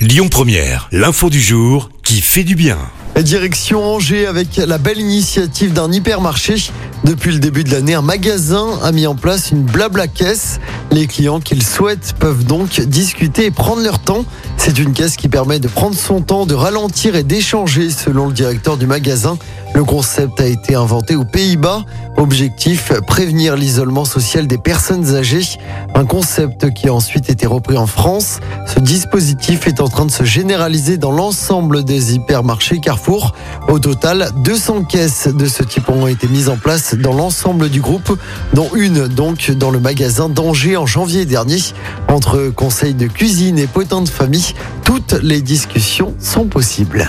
Lyon Première, l'info du jour qui fait du bien. Direction Angers avec la belle initiative d'un hypermarché. Depuis le début de l'année, un magasin a mis en place une blabla caisse. Les clients qu'ils souhaitent peuvent donc discuter et prendre leur temps. C'est une caisse qui permet de prendre son temps, de ralentir et d'échanger selon le directeur du magasin. Le concept a été inventé aux Pays-Bas. Objectif, prévenir l'isolement social des personnes âgées. Un concept qui a ensuite été repris en France. Ce dispositif est en train de se généraliser dans l'ensemble des hypermarchés Carrefour. Au total, 200 caisses de ce type ont été mises en place dans l'ensemble du groupe, dont une donc dans le magasin d'Angers en janvier dernier. Entre conseils de cuisine et potins de famille, toutes les discussions sont possibles.